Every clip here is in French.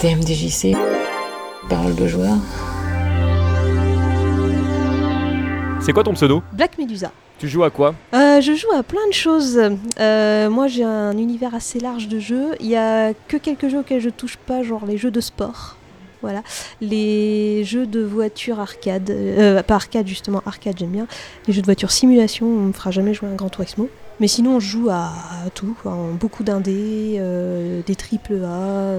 TMDJC, parole de joueur. C'est quoi ton pseudo? Black Medusa. Tu joues à quoi? Euh, je joue à plein de choses. Euh, moi, j'ai un univers assez large de jeux. Il y a que quelques jeux auxquels je touche pas, genre les jeux de sport. Voilà. Les jeux de voiture arcade. Euh, pas arcade, justement, arcade, j'aime bien. Les jeux de voiture simulation, on me fera jamais jouer un Grand Turismo. Mais sinon, on joue à, à tout. quoi. Beaucoup d'indés, euh, des triple A.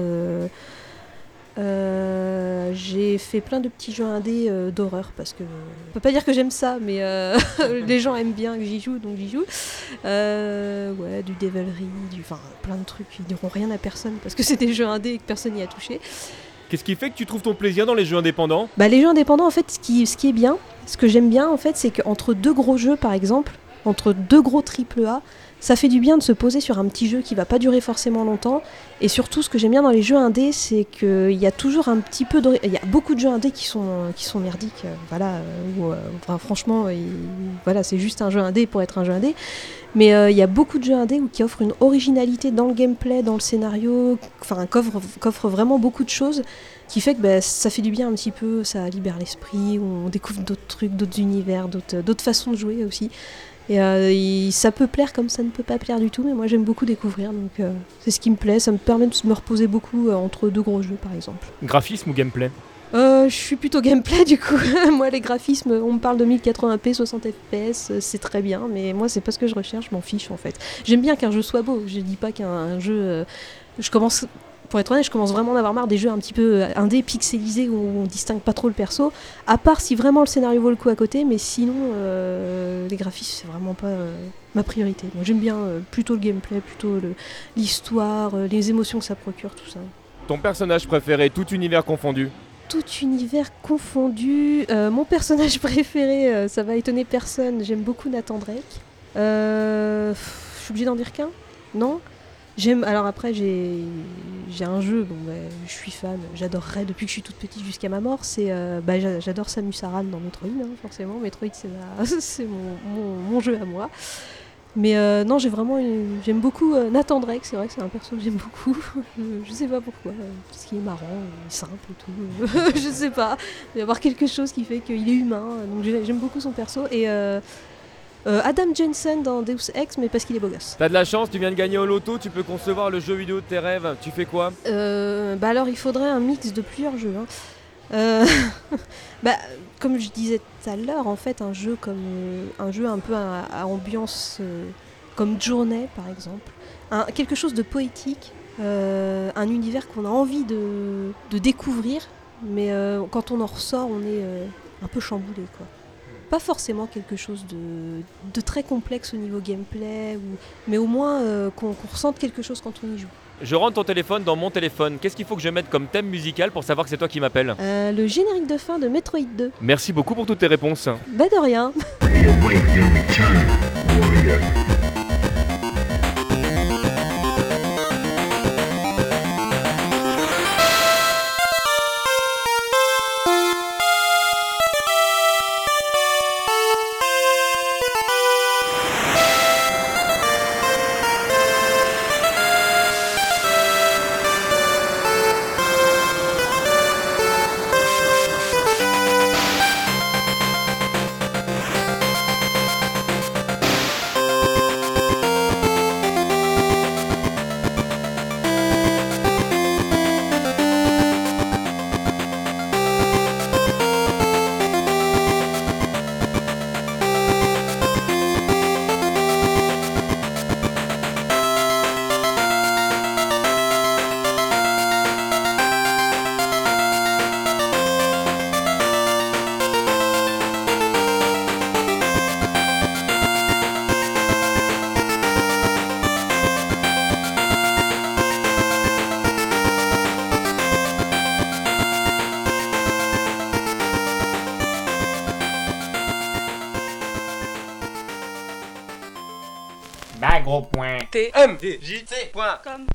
euh, euh, j'ai fait plein de petits jeux indés euh, d'horreur parce que je peux pas dire que j'aime ça, mais euh, les gens aiment bien que j'y joue, donc j'y joue. Euh, ouais, du Devilry, du, enfin plein de trucs qui diront rien à personne parce que c'est des jeux indés et que personne n'y a touché. Qu'est-ce qui fait que tu trouves ton plaisir dans les jeux indépendants? Bah les jeux indépendants, en fait, ce qui, ce qui est bien, ce que j'aime bien, en fait, c'est qu'entre deux gros jeux, par exemple, entre deux gros triple A, ça fait du bien de se poser sur un petit jeu qui va pas durer forcément longtemps. Et surtout, ce que j'aime bien dans les jeux indés, c'est qu'il y a toujours un petit peu de... Il y a beaucoup de jeux indés qui sont, qui sont merdiques. euh, euh, euh, franchement, il- voilà, c'est juste un jeu indé pour être un jeu indé. Mais il y a beaucoup de jeux indés qui offrent une originalité dans le gameplay, dans le scénario, enfin, qu'offrent vraiment beaucoup de choses qui fait que bah, ça fait du bien un petit peu, ça libère l'esprit, on découvre d'autres trucs, d'autres univers, d'autres d'autres façons de jouer aussi. Et euh, ça peut plaire comme ça ne peut pas plaire du tout, mais moi j'aime beaucoup découvrir, donc euh, c'est ce qui me plaît, ça me permet de me reposer beaucoup euh, entre deux gros jeux par exemple. Graphisme ou gameplay? Euh, je suis plutôt gameplay du coup, moi les graphismes, on me parle de 1080p, 60 fps, euh, c'est très bien, mais moi c'est pas ce que je recherche, je m'en fiche en fait. J'aime bien qu'un jeu soit beau, je dis pas qu'un un jeu... euh, je commence pour être honnête, je commence vraiment à avoir marre des jeux un petit peu euh, indés, pixelisés, où on distingue pas trop le perso. À part si vraiment le scénario vaut le coup à côté, mais sinon, euh, les graphismes, c'est vraiment pas euh, ma priorité. Moi, j'aime bien euh, plutôt le gameplay, plutôt l'histoire, les émotions que ça procure, tout ça. Ton personnage préféré, tout univers confondu Tout univers confondu. mon personnage préféré, ça va étonner personne, j'aime beaucoup Nathan Drake. Je suis obligée d'en dire qu'un? Non? J'aime. Alors après, j'ai j'ai un jeu, bon, bah, je suis fan, j'adorerais depuis que je suis toute petite jusqu'à ma mort. C'est, euh, bah, j'a- j'adore Samus Aran dans Metroid, hein, forcément. Metroid, c'est mon, mon- mon jeu à moi. Mais euh, non, j'ai vraiment, une- j'aime beaucoup euh, Nathan Drake. C'est vrai que c'est un perso que j'aime beaucoup. je, je sais pas pourquoi, parce qu'il est marrant, simple et tout. je sais pas. Il y avoir quelque chose qui fait qu'il est humain. Donc j'ai- j'aime beaucoup son perso et euh, Adam Jensen dans Deus Ex, mais parce qu'il est beau gosse. T'as de la chance, tu viens de gagner au loto, tu peux concevoir le jeu vidéo de tes rêves. Tu fais quoi Euh, bah alors il faudrait un mix de plusieurs jeux. hein. Euh, bah, comme je disais tout à l'heure, en fait, un jeu comme un jeu un peu à, à ambiance comme Journey par exemple, un- quelque chose de poétique, un univers qu'on a envie de, de découvrir, mais quand on en ressort, on est un peu chamboulé quoi. Pas forcément quelque chose de, de très complexe au niveau gameplay, ou, mais au moins euh, qu'on qu'on ressente quelque chose quand on y joue. Je rentre ton téléphone dans mon téléphone. Qu'est-ce qu'il faut que je mette comme thème musical pour savoir que c'est toi qui m'appelles Euh, le générique de fin de Metroid 2. Merci beaucoup pour toutes tes réponses. Bah de rien. Bah gros point. TMDJC.com